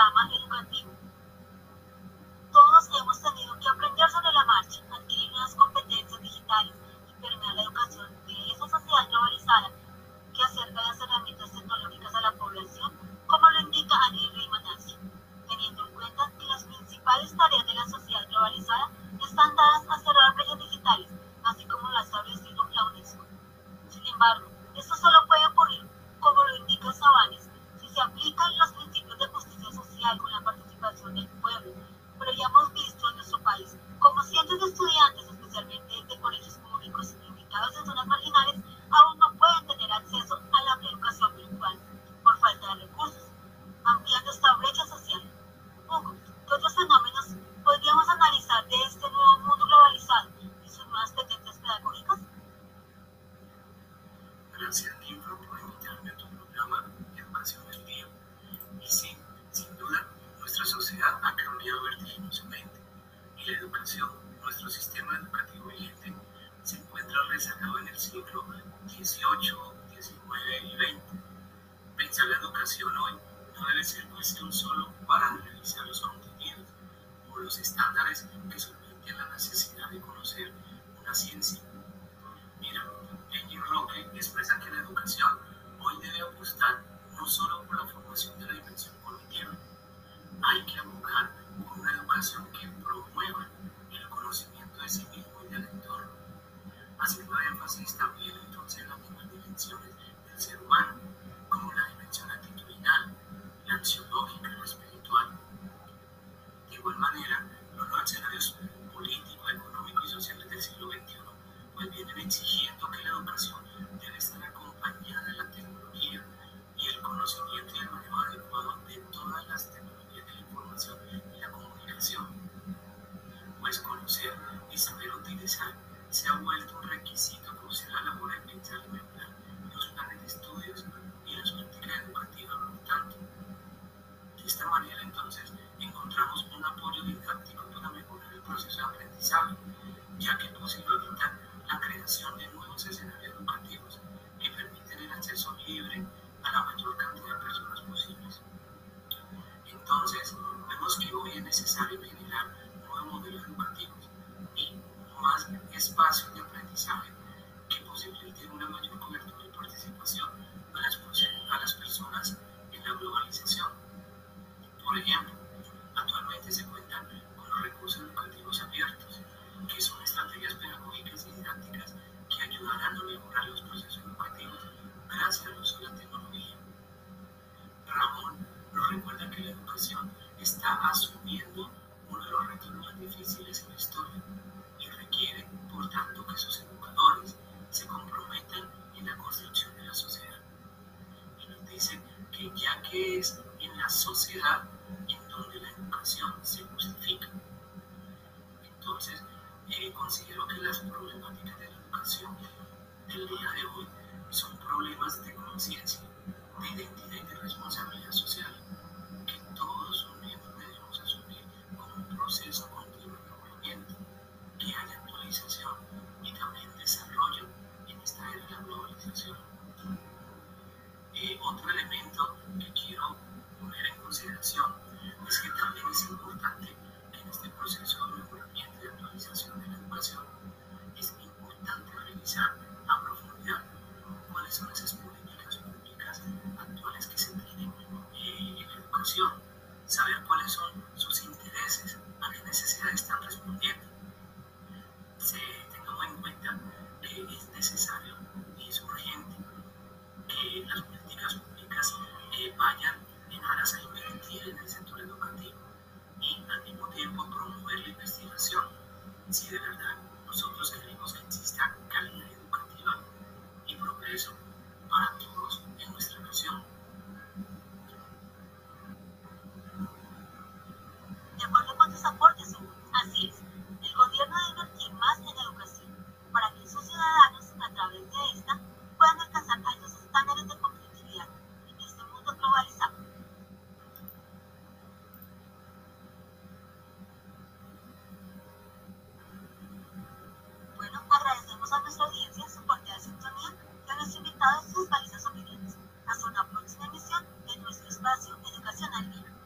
panorama educativo todos hemos tenido que aprender sobre la marcha, adquirir nuevas competencias digitales y permear la educación de esa sociedad globalizada que acerca las herramientas tecnológicas a la población, como lo indica Annie Rimanazzi, teniendo en cuenta que las principales tareas de la sociedad globalizada están dadas a cerrar brechas digitales, así como lo ha establecido la UNESCO. Sin embargo, Gracias, Ninfa, por invitarme a tu programa Educación del Día. Y sí, sin duda, nuestra sociedad ha cambiado vertiginosamente y la educación, nuestro sistema educativo vigente, se encuentra rezagado en el siglo XVIII, XIX y XX. Pensar la educación hoy no debe ser cuestión solo para revisar los contenidos o los estándares que solventen la necesidad de conocer una ciencia. Engin Roque expresa que la educación hoy debe apostar no solo por la formación de la dimensión cognitiva, hay que abocar por una educación que promueva el conocimiento de sí mismo y del entorno, haciendo énfasis también entonces en las mismas dimensiones del ser humano, como la dimensión actitudinal, la axiológica la espiritual. De igual manera, los nuevos escenarios políticos, económicos y sociales del siglo XXI vienen exigiendo que la educación debe estar acompañada de la tecnología y el conocimiento y el manejo adecuado de todas las tecnologías de la información y la comunicación. Pues conocer y saber utilizar se ha vuelto un requisito crucial a la hora de pensar y los planes de estudios y las políticas educativas, por tanto. De esta manera, entonces, encontramos un apoyo didáctico para mejorar el proceso de aprendizaje, ya que posibilita la creación de nuevos escenarios educativos que permiten el acceso libre a la mayor cantidad de personas posibles. Entonces, vemos que hoy es necesario generar nuevos modelos educativos y más espacios de aprendizaje que posibiliten una mayor cobertura y participación ya que es en la sociedad en donde la educación se justifica. Entonces, eh, considero que las problemáticas de la educación del día de hoy son problemas de conciencia, de identidad y de responsabilidad social, que todos debemos asumir como un proceso si de verdad nosotros queremos que exista calidad educativa y progreso para todos en nuestra nación. De acuerdo con tus aportes, así es. El gobierno debe invertir más en educación para que sus ciudadanos, a través de esta,